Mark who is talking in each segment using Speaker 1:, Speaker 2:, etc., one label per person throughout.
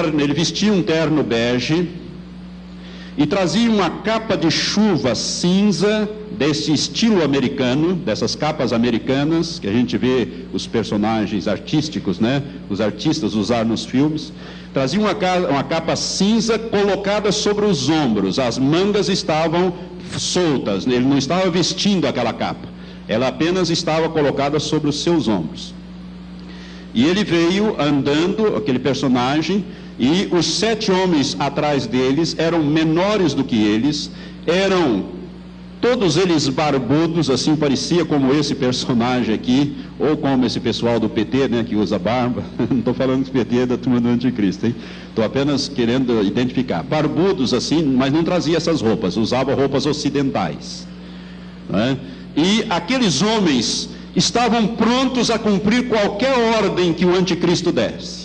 Speaker 1: terno, ele vestia um terno bege e trazia uma capa de chuva cinza desse estilo americano, dessas capas americanas que a gente vê os personagens artísticos, né, os artistas usar nos filmes. Trazia uma, uma capa cinza colocada sobre os ombros, as mangas estavam soltas, ele não estava vestindo aquela capa, ela apenas estava colocada sobre os seus ombros. E ele veio andando, aquele personagem, e os sete homens atrás deles eram menores do que eles, eram todos eles barbudos, assim parecia como esse personagem aqui, ou como esse pessoal do PT, né, que usa barba. Não estou falando do PT é da turma do Anticristo, hein? Estou apenas querendo identificar. Barbudos assim, mas não trazia essas roupas, usava roupas ocidentais. Né? E aqueles homens estavam prontos a cumprir qualquer ordem que o anticristo desse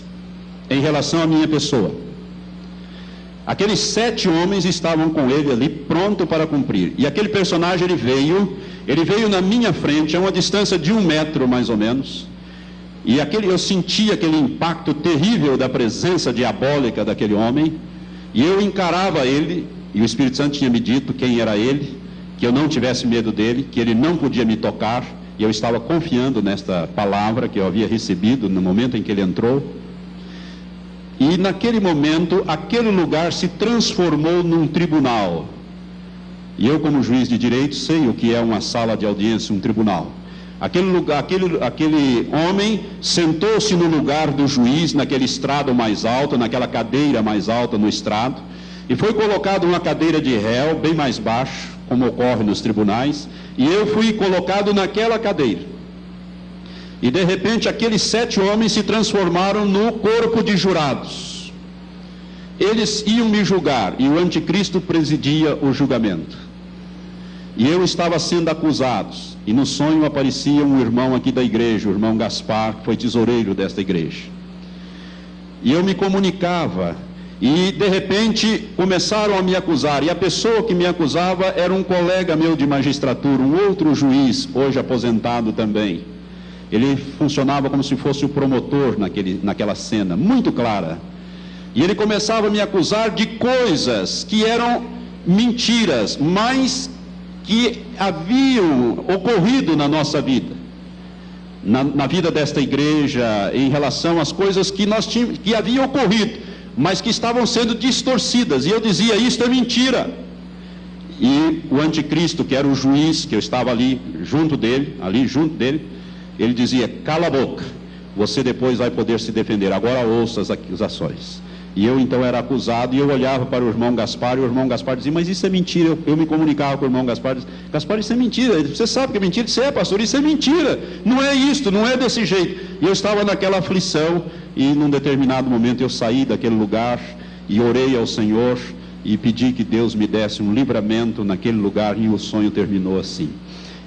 Speaker 1: em relação à minha pessoa. Aqueles sete homens estavam com ele ali, pronto para cumprir. E aquele personagem ele veio, ele veio na minha frente, a uma distância de um metro mais ou menos. E aquele, eu senti aquele impacto terrível da presença diabólica daquele homem. E eu encarava ele, e o Espírito Santo tinha me dito quem era ele, que eu não tivesse medo dele, que ele não podia me tocar e eu estava confiando nesta palavra que eu havia recebido no momento em que ele entrou. E naquele momento, aquele lugar se transformou num tribunal. E eu, como juiz de direito, sei o que é uma sala de audiência, um tribunal. Aquele, lugar, aquele, aquele homem sentou-se no lugar do juiz, naquele estrado mais alto, naquela cadeira mais alta no estrado, e foi colocado uma cadeira de réu bem mais baixo, como ocorre nos tribunais, e eu fui colocado naquela cadeira. E de repente aqueles sete homens se transformaram no corpo de jurados. Eles iam me julgar e o anticristo presidia o julgamento. E eu estava sendo acusado. E no sonho aparecia um irmão aqui da igreja, o irmão Gaspar, que foi tesoureiro desta igreja. E eu me comunicava e de repente começaram a me acusar, e a pessoa que me acusava era um colega meu de magistratura, um outro juiz, hoje aposentado também. Ele funcionava como se fosse o promotor naquele, naquela cena, muito clara. E ele começava a me acusar de coisas que eram mentiras, mas que haviam ocorrido na nossa vida. Na, na vida desta igreja, em relação às coisas que nós tínhamos, que haviam ocorrido mas que estavam sendo distorcidas. E eu dizia: Isto é mentira. E o anticristo, que era o juiz, que eu estava ali junto dele, ali junto dele, ele dizia: Cala a boca, você depois vai poder se defender. Agora ouça as acusações. E eu então era acusado e eu olhava para o irmão Gaspar e o irmão Gaspar dizia, mas isso é mentira. Eu, eu me comunicava com o irmão Gaspar dizia, Gaspar, isso é mentira. Você sabe que é mentira? Você é pastor, isso é mentira. Não é isto, não é desse jeito. E eu estava naquela aflição e num determinado momento eu saí daquele lugar e orei ao Senhor e pedi que Deus me desse um livramento naquele lugar e o sonho terminou assim.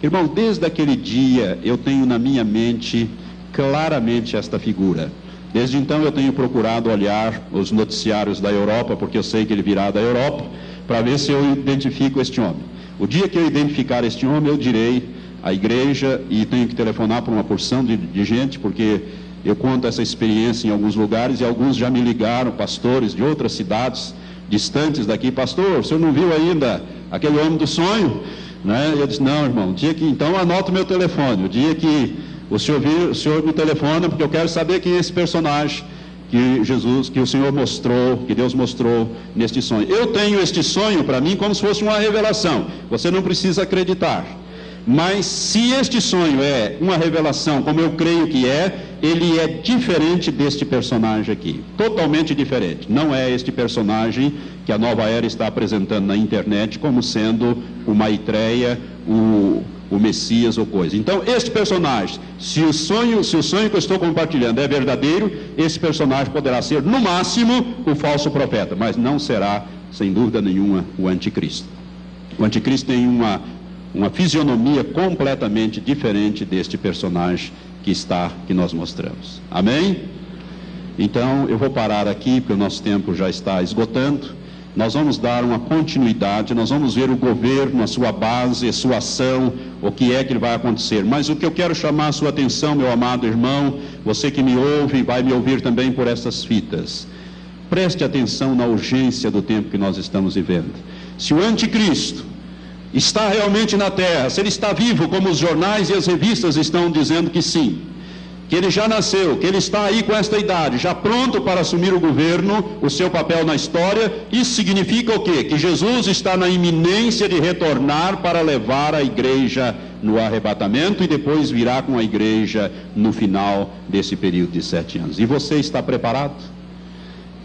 Speaker 1: Irmão, desde aquele dia eu tenho na minha mente claramente esta figura. Desde então eu tenho procurado olhar os noticiários da Europa, porque eu sei que ele virá da Europa, para ver se eu identifico este homem. O dia que eu identificar este homem, eu direi à igreja e tenho que telefonar para uma porção de, de gente, porque eu conto essa experiência em alguns lugares e alguns já me ligaram, pastores de outras cidades distantes daqui, pastor, o senhor não viu ainda aquele homem do sonho? Né? Eu disse, não, irmão, dia que então anota o meu telefone, o dia que o senhor, vir, o senhor me telefona porque eu quero saber quem é esse personagem que Jesus, que o Senhor mostrou, que Deus mostrou neste sonho. Eu tenho este sonho para mim como se fosse uma revelação. Você não precisa acreditar. Mas se este sonho é uma revelação, como eu creio que é, ele é diferente deste personagem aqui. Totalmente diferente. Não é este personagem que a nova era está apresentando na internet como sendo o Maitreya, o o Messias ou coisa. Então, este personagem, se o sonho, se o sonho que eu estou compartilhando é verdadeiro, esse personagem poderá ser, no máximo, o falso profeta, mas não será, sem dúvida nenhuma, o anticristo. O anticristo tem uma, uma fisionomia completamente diferente deste personagem que está, que nós mostramos. Amém? Então, eu vou parar aqui, porque o nosso tempo já está esgotando nós vamos dar uma continuidade, nós vamos ver o governo, a sua base, a sua ação, o que é que vai acontecer. Mas o que eu quero chamar a sua atenção, meu amado irmão, você que me ouve vai me ouvir também por essas fitas. Preste atenção na urgência do tempo que nós estamos vivendo. Se o anticristo está realmente na terra, se ele está vivo, como os jornais e as revistas estão dizendo que sim, que ele já nasceu, que ele está aí com esta idade, já pronto para assumir o governo, o seu papel na história, isso significa o quê? Que Jesus está na iminência de retornar para levar a igreja no arrebatamento e depois virá com a igreja no final desse período de sete anos. E você está preparado?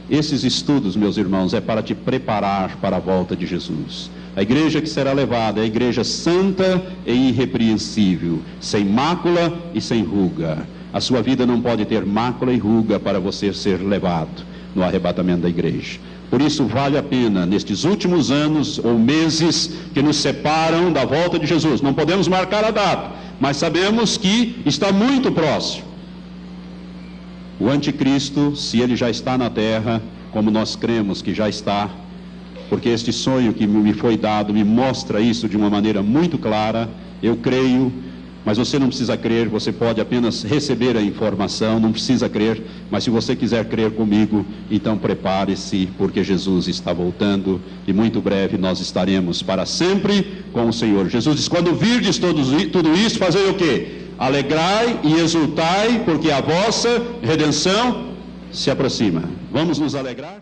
Speaker 1: Esses estudos, meus irmãos, é para te preparar para a volta de Jesus. A igreja que será levada é a igreja santa e irrepreensível, sem mácula e sem ruga. A sua vida não pode ter mácula e ruga para você ser levado no arrebatamento da igreja. Por isso, vale a pena, nestes últimos anos ou meses que nos separam da volta de Jesus, não podemos marcar a data, mas sabemos que está muito próximo. O anticristo, se ele já está na terra, como nós cremos que já está, porque este sonho que me foi dado me mostra isso de uma maneira muito clara. Eu creio, mas você não precisa crer, você pode apenas receber a informação, não precisa crer, mas se você quiser crer comigo, então prepare-se, porque Jesus está voltando e muito breve nós estaremos para sempre com o Senhor. Jesus diz: quando virdes tudo isso, fazer o quê? Alegrai e exultai, porque a vossa redenção se aproxima. Vamos nos alegrar?